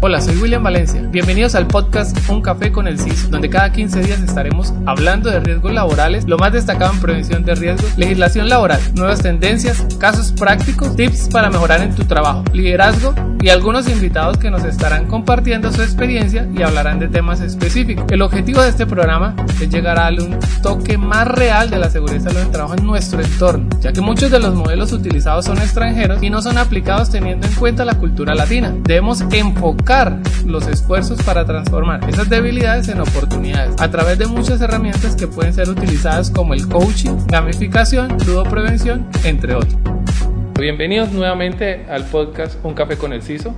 Hola, soy William Valencia. Bienvenidos al podcast Un Café con el CIS, donde cada 15 días estaremos hablando de riesgos laborales, lo más destacado en prevención de riesgos, legislación laboral, nuevas tendencias, casos prácticos, tips para mejorar en tu trabajo, liderazgo y algunos invitados que nos estarán compartiendo su experiencia y hablarán de temas específicos. El objetivo de este programa es llegar a un toque más real de la seguridad y salud del trabajo en nuestro entorno, ya que muchos de los modelos utilizados son extranjeros y no son aplicados teniendo en cuenta la cultura latina. Debemos enfocar los esfuerzos para transformar esas debilidades en oportunidades a través de muchas herramientas que pueden ser utilizadas como el coaching, gamificación, prevención, entre otros. Bienvenidos nuevamente al podcast Un Café con el CISO.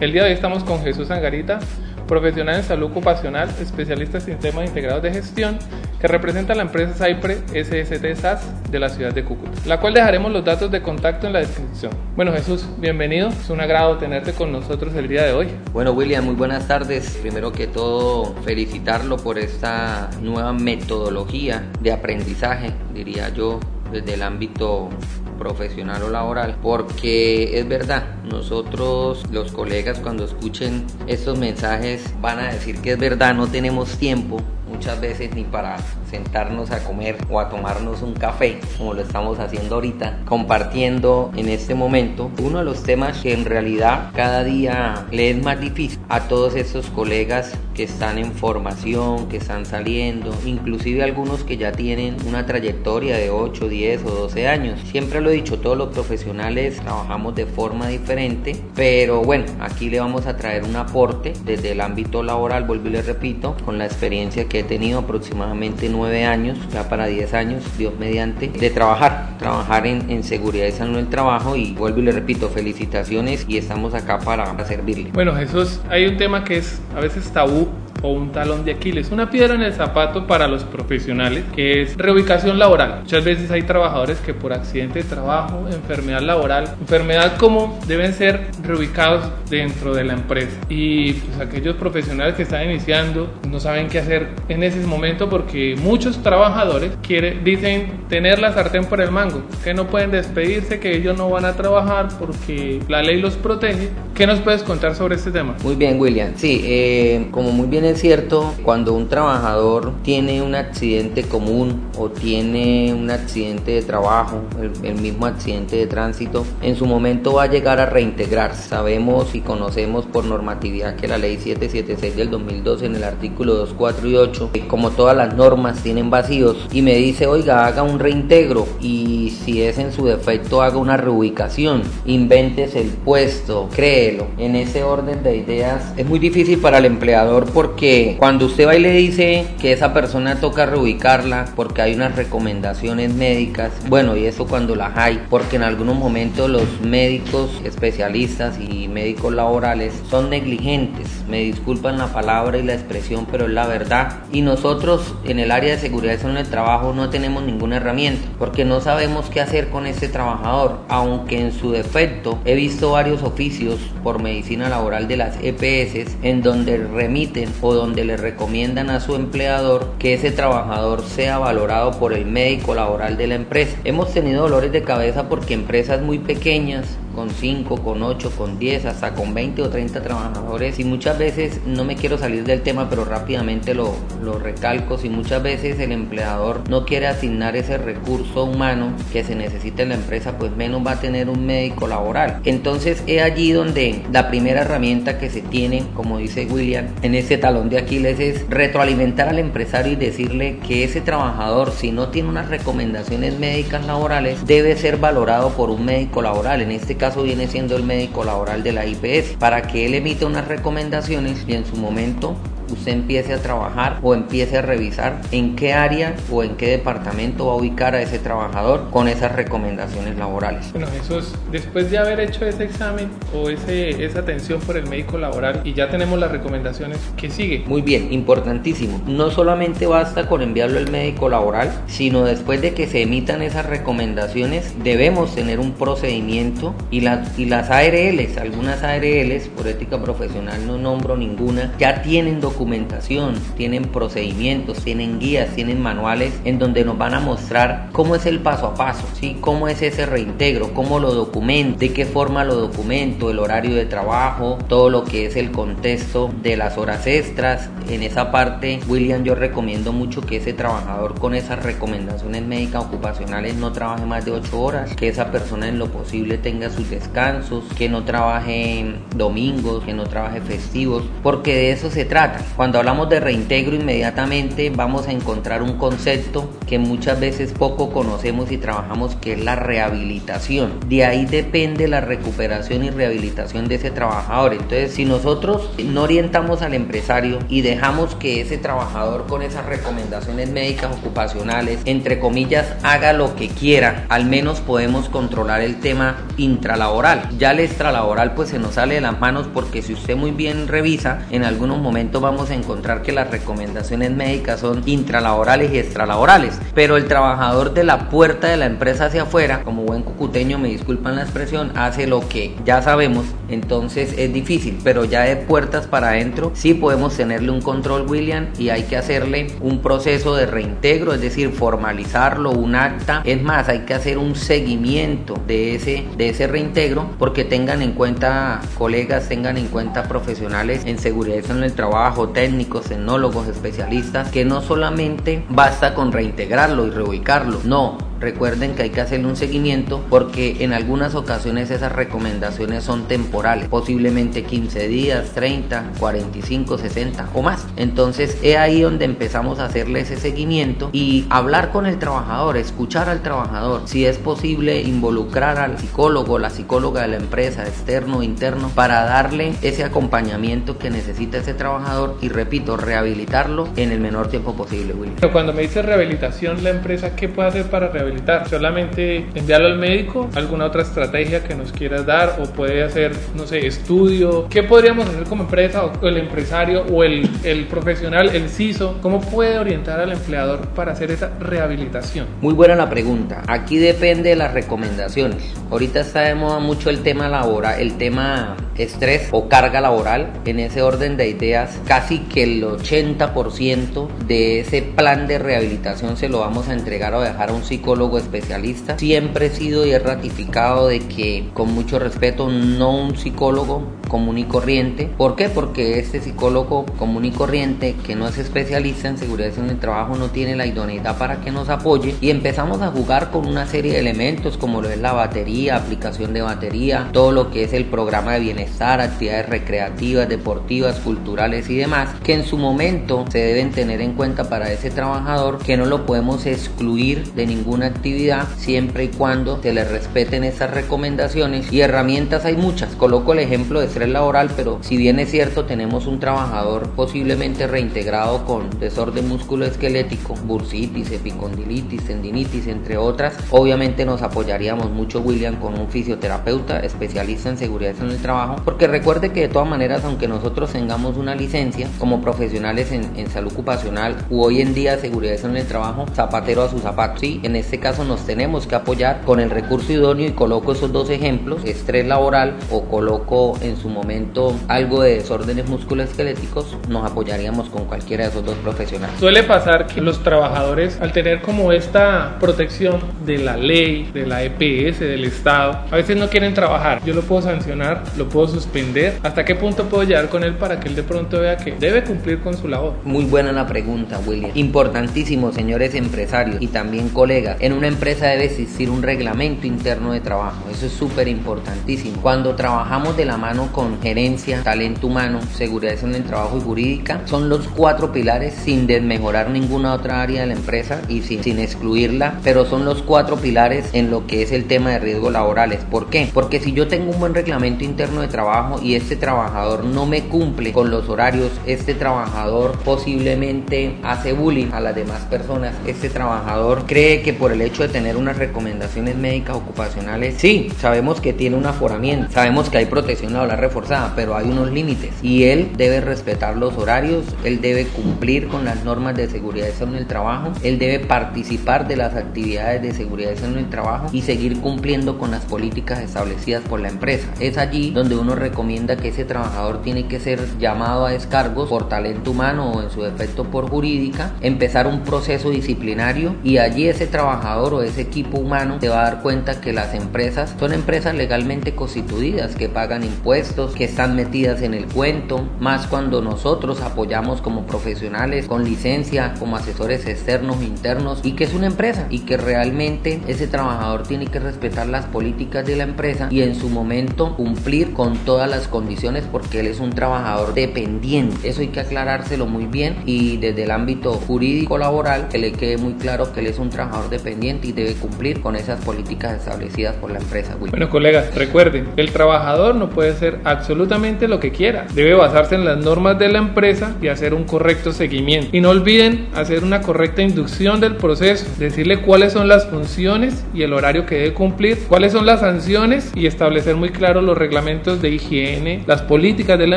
El día de hoy estamos con Jesús Angarita, profesional en salud ocupacional, especialista en sistemas integrados de gestión, que representa la empresa Cypre SST SAS de la ciudad de Cúcuta, la cual dejaremos los datos de contacto en la descripción. Bueno Jesús, bienvenido, es un agrado tenerte con nosotros el día de hoy. Bueno William, muy buenas tardes. Primero que todo, felicitarlo por esta nueva metodología de aprendizaje, diría yo, desde el ámbito profesional o laboral, porque es verdad, nosotros los colegas cuando escuchen estos mensajes van a decir que es verdad, no tenemos tiempo muchas veces ni para sentarnos a comer o a tomarnos un café, como lo estamos haciendo ahorita, compartiendo en este momento uno de los temas que en realidad cada día le es más difícil a todos estos colegas que están en formación, que están saliendo, inclusive algunos que ya tienen una trayectoria de 8, 10 o 12 años. Siempre lo he dicho, todos los profesionales trabajamos de forma diferente, pero bueno, aquí le vamos a traer un aporte desde el ámbito laboral, vuelvo y le repito, con la experiencia que he tenido aproximadamente años, ya para 10 años, Dios mediante, de trabajar, trabajar en, en seguridad y salud del trabajo y vuelvo y le repito, felicitaciones y estamos acá para servirle. Bueno Jesús, hay un tema que es a veces tabú o un talón de Aquiles, una piedra en el zapato para los profesionales, que es reubicación laboral. Muchas veces hay trabajadores que por accidente de trabajo, enfermedad laboral, enfermedad como deben ser reubicados dentro de la empresa. Y pues aquellos profesionales que están iniciando no saben qué hacer en ese momento porque muchos trabajadores quieren, dicen tener la sartén por el mango, que no pueden despedirse, que ellos no van a trabajar porque la ley los protege. ¿Qué nos puedes contar sobre este tema? Muy bien, William. Sí, eh, como muy bien es cierto, cuando un trabajador tiene un accidente común o tiene un accidente de trabajo, el, mismo accidente de tránsito, en su momento va a llegar a reintegrarse. Sabemos y conocemos por normatividad que la ley 776 del 2012 en el artículo 2, 4 y 8, como todas las normas tienen vacíos, y me dice, oiga, haga un reintegro y si es en su defecto haga una reubicación, inventes el puesto, créelo. En ese orden de ideas es muy difícil para el empleador porque que cuando usted va y le dice que esa persona toca reubicarla porque hay unas recomendaciones médicas, bueno, y eso cuando las hay, porque en algunos momentos los médicos especialistas y médicos laborales son negligentes, me disculpan la palabra y la expresión, pero es la verdad. Y nosotros en el área de seguridad en el trabajo no tenemos ninguna herramienta, porque no sabemos qué hacer con este trabajador, aunque en su defecto he visto varios oficios por medicina laboral de las EPS en donde remiten donde le recomiendan a su empleador que ese trabajador sea valorado por el médico laboral de la empresa. Hemos tenido dolores de cabeza porque empresas muy pequeñas con 5, con 8, con 10, hasta con 20 o 30 trabajadores y muchas veces, no me quiero salir del tema, pero rápidamente lo, lo recalco, si muchas veces el empleador no quiere asignar ese recurso humano que se necesita en la empresa, pues menos va a tener un médico laboral. Entonces es allí donde la primera herramienta que se tiene, como dice William, en este de Aquiles es retroalimentar al empresario y decirle que ese trabajador, si no tiene unas recomendaciones médicas laborales, debe ser valorado por un médico laboral. En este caso viene siendo el médico laboral de la IPS, para que él emita unas recomendaciones y en su momento usted empiece a trabajar o empiece a revisar en qué área o en qué departamento va a ubicar a ese trabajador con esas recomendaciones laborales. Bueno, Jesús, después de haber hecho ese examen o ese, esa atención por el médico laboral y ya tenemos las recomendaciones, ¿qué sigue? Muy bien, importantísimo. No solamente basta con enviarlo al médico laboral, sino después de que se emitan esas recomendaciones, debemos tener un procedimiento y las, y las ARLs, algunas ARLs, por ética profesional no nombro ninguna, ya tienen documentos documentación, tienen procedimientos, tienen guías, tienen manuales en donde nos van a mostrar cómo es el paso a paso, ¿sí? cómo es ese reintegro, cómo lo documento, de qué forma lo documento, el horario de trabajo, todo lo que es el contexto de las horas extras. En esa parte, William, yo recomiendo mucho que ese trabajador con esas recomendaciones médicas ocupacionales no trabaje más de 8 horas, que esa persona en lo posible tenga sus descansos, que no trabaje domingos, que no trabaje festivos, porque de eso se trata. Cuando hablamos de reintegro inmediatamente vamos a encontrar un concepto que muchas veces poco conocemos y trabajamos que es la rehabilitación. De ahí depende la recuperación y rehabilitación de ese trabajador. Entonces, si nosotros no orientamos al empresario y dejamos que ese trabajador con esas recomendaciones médicas ocupacionales, entre comillas, haga lo que quiera, al menos podemos controlar el tema intralaboral. Ya el extralaboral pues se nos sale de las manos porque si usted muy bien revisa, en algunos momentos vamos a encontrar que las recomendaciones médicas son intralaborales y extralaborales, pero el trabajador de la puerta de la empresa hacia afuera, como buen cucuteño, me disculpan la expresión, hace lo que ya sabemos, entonces es difícil, pero ya de puertas para adentro sí podemos tenerle un control, William, y hay que hacerle un proceso de reintegro, es decir, formalizarlo, un acta, es más, hay que hacer un seguimiento de ese, de ese reintegro, porque tengan en cuenta, colegas, tengan en cuenta profesionales en seguridad en el trabajo, técnicos, tecnólogos, especialistas, que no solamente basta con reintegrarlo y reubicarlo, no, Recuerden que hay que hacerle un seguimiento porque en algunas ocasiones esas recomendaciones son temporales, posiblemente 15 días, 30, 45, 60 o más. Entonces es ahí donde empezamos a hacerle ese seguimiento y hablar con el trabajador, escuchar al trabajador, si es posible involucrar al psicólogo, la psicóloga de la empresa, externo o interno, para darle ese acompañamiento que necesita ese trabajador y repito, rehabilitarlo en el menor tiempo posible, Willy. Cuando me dice rehabilitación, la empresa, ¿qué puede hacer para rehabilitar? Solamente enviarlo al médico, alguna otra estrategia que nos quieras dar o puede hacer, no sé, estudio. ¿Qué podríamos hacer como empresa o el empresario o el, el profesional, el CISO? ¿Cómo puede orientar al empleador para hacer esa rehabilitación? Muy buena la pregunta. Aquí depende de las recomendaciones. Ahorita está de moda mucho el tema laboral, el tema estrés o carga laboral. En ese orden de ideas, casi que el 80% de ese plan de rehabilitación se lo vamos a entregar o dejar a un psicólogo especialista. Siempre he sido y he ratificado de que, con mucho respeto, no un psicólogo común y corriente. ¿Por qué? Porque este psicólogo común y corriente que no es especialista en seguridad en el trabajo no tiene la idoneidad para que nos apoye y empezamos a jugar con una serie de elementos como lo es la batería, aplicación de batería, todo lo que es el programa de bienestar, actividades recreativas, deportivas, culturales y demás, que en su momento se deben tener en cuenta para ese trabajador que no lo podemos excluir de ninguna actividad siempre y cuando se le respeten esas recomendaciones y herramientas hay muchas. Coloco el ejemplo de estrés laboral, pero si bien es cierto tenemos un trabajador posiblemente reintegrado con desorden musculoesquelético, bursitis, epicondilitis, tendinitis, entre otras, obviamente nos apoyaríamos mucho William con un fisioterapeuta especialista en seguridad en el trabajo, porque recuerde que de todas maneras, aunque nosotros tengamos una licencia como profesionales en, en salud ocupacional u hoy en día seguridad en el trabajo, zapatero a su zapato, sí, en este caso nos tenemos que apoyar con el recurso idóneo y coloco esos dos ejemplos, estrés laboral o coloco en su momento algo de desórdenes musculoesqueléticos, nos apoyaríamos con cualquiera de esos dos profesionales. Suele pasar que los trabajadores al tener como esta protección de la ley, de la EPS, del Estado, a veces no quieren trabajar. Yo lo puedo sancionar, lo puedo suspender. ¿Hasta qué punto puedo llegar con él para que él de pronto vea que debe cumplir con su labor? Muy buena la pregunta, William. Importantísimo, señores empresarios y también colegas en una empresa debe existir un reglamento interno de trabajo. Eso es súper importantísimo. Cuando trabajamos de la mano con gerencia, talento humano, seguridad en el trabajo y jurídica, son los cuatro pilares sin desmejorar ninguna otra área de la empresa y sin, excluirla, pero son los cuatro pilares en lo que es el tema de riesgos laborales. ¿Por qué? Porque si yo tengo un buen reglamento interno de trabajo y este trabajador no me cumple con los horarios, este trabajador posiblemente hace bullying a las demás personas, este trabajador cree que por el hecho de tener unas recomendaciones médicas ocupacionales, sí, sabemos que tiene una aforamiento, sabemos que hay protección laboral reforzada, pero hay unos límites y él debe respetar los horarios, él debe cumplir con las normas de seguridad en el trabajo, él debe participar de las actividades de seguridad en el trabajo y seguir cumpliendo con las políticas establecidas por la empresa. Es allí donde uno recomienda que ese trabajador tiene que ser llamado a descargos por talento humano o en su defecto por jurídica, empezar un proceso disciplinario y allí ese trabajador o ese equipo humano se va a dar cuenta que las empresas son empresas legalmente constituidas, que pagan impuestos, que están metidas en el cuento, más cuando nosotros apoyamos como profesionales con licencia, como asesores externos internos y que es una empresa y que realmente ese trabajador tiene que respetar las políticas de la empresa y en su momento cumplir con todas las condiciones porque él es un trabajador dependiente. Eso hay que aclarárselo muy bien y desde el ámbito jurídico laboral que le quede muy claro que él es un trabajador dependiente y debe cumplir con esas políticas establecidas por la empresa. Bueno, colegas, recuerden, el trabajador no puede hacer absolutamente lo que quiera. Debe basarse en las normas de la empresa y hacer un correcto seguimiento. Y no olviden hacer una correcta inducción del proceso, decirle cuáles son las funciones y el horario que debe cumplir, cuáles son las sanciones y establecer muy claro los reglamentos de higiene, las políticas de la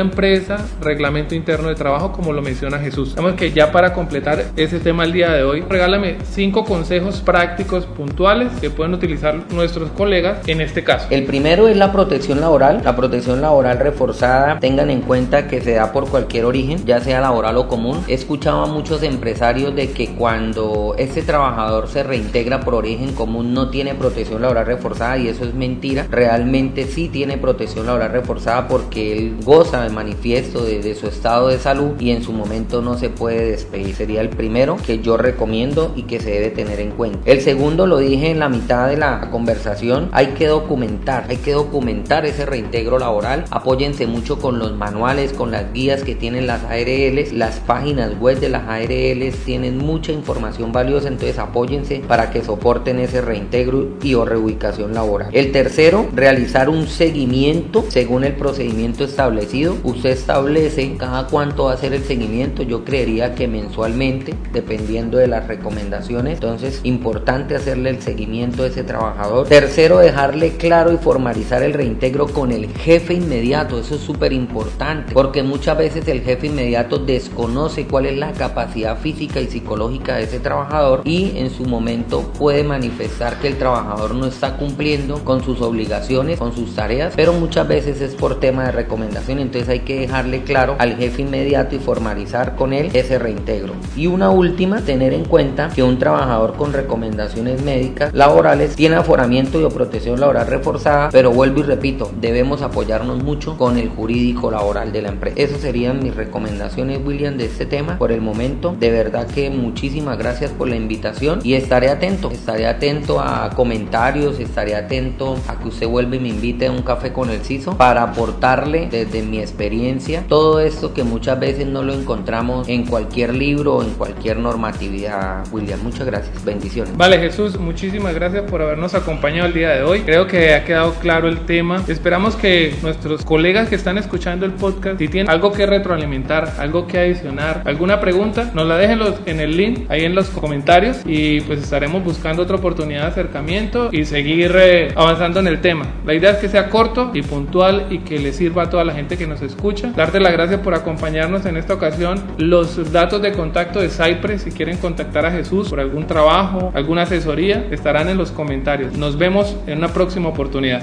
empresa, reglamento interno de trabajo, como lo menciona Jesús. Vamos que ya para completar ese tema el día de hoy, regálame cinco consejos prácticos puntuales que pueden utilizar nuestros colegas en este caso. El primero es la protección laboral. La protección laboral reforzada, tengan en cuenta que se da por cualquier origen, ya sea laboral o común. He escuchado a muchos empresarios de que cuando este trabajador se reintegra por origen común no tiene protección laboral reforzada y eso es mentira. Realmente sí tiene protección laboral reforzada porque él goza de manifiesto de, de su estado de salud y en su momento no se puede despedir. Sería el primero que yo recomiendo y que se debe tener en cuenta. El segundo lo dije en la mitad de la conversación, hay que documentar, hay que documentar ese reintegro laboral. Apóyense mucho con los manuales, con las guías que tienen las ARLs, las páginas web de las ARLs tienen mucha información valiosa, entonces apóyense para que soporten ese reintegro y o reubicación laboral. El tercero, realizar un seguimiento según el procedimiento establecido. Usted establece cada cuánto va a ser el seguimiento, yo creería que mensualmente, dependiendo de las recomendaciones. Entonces, importante hacerle el seguimiento a ese trabajador. Tercero, dejarle claro y formalizar el reintegro con el jefe inmediato. Eso es súper importante porque muchas veces el jefe inmediato desconoce cuál es la capacidad física y psicológica de ese trabajador y en su momento puede manifestar que el trabajador no está cumpliendo con sus obligaciones, con sus tareas, pero muchas veces es por tema de recomendación. Entonces hay que dejarle claro al jefe inmediato y formalizar con él ese reintegro. Y una última, tener en cuenta que un trabajador con recomendaciones médicas laborales tiene aforamiento y o protección laboral reforzada, pero vuelvo y repito, debemos apoyarnos mucho con el jurídico laboral de la empresa. Esas serían mis recomendaciones, William, de este tema por el momento. De verdad que muchísimas gracias por la invitación y estaré atento, estaré atento a comentarios, estaré atento a que usted vuelva y me invite a un café con el CISO para aportarle desde mi experiencia todo esto que muchas veces no lo encontramos en cualquier libro o en cualquier normatividad, William. Muchas gracias, bendiciones. Vale, Jesús, muchísimas gracias por habernos acompañado el día de hoy. Creo que ha quedado claro el tema. Esperamos que nuestros colegas que están escuchando el podcast, si tienen algo que retroalimentar, algo que adicionar, alguna pregunta, nos la dejen en el link ahí en los comentarios y pues estaremos buscando otra oportunidad de acercamiento y seguir eh, avanzando en el tema. La idea es que sea corto y puntual y que le sirva a toda la gente que nos escucha. Darte las gracias por acompañarnos en esta ocasión. Los datos de contacto de Cypress, si quieren contactar a Jesús por algún trabajo, alguna asesoría, estarán en los comentarios. Nos vemos en una próxima oportunidad.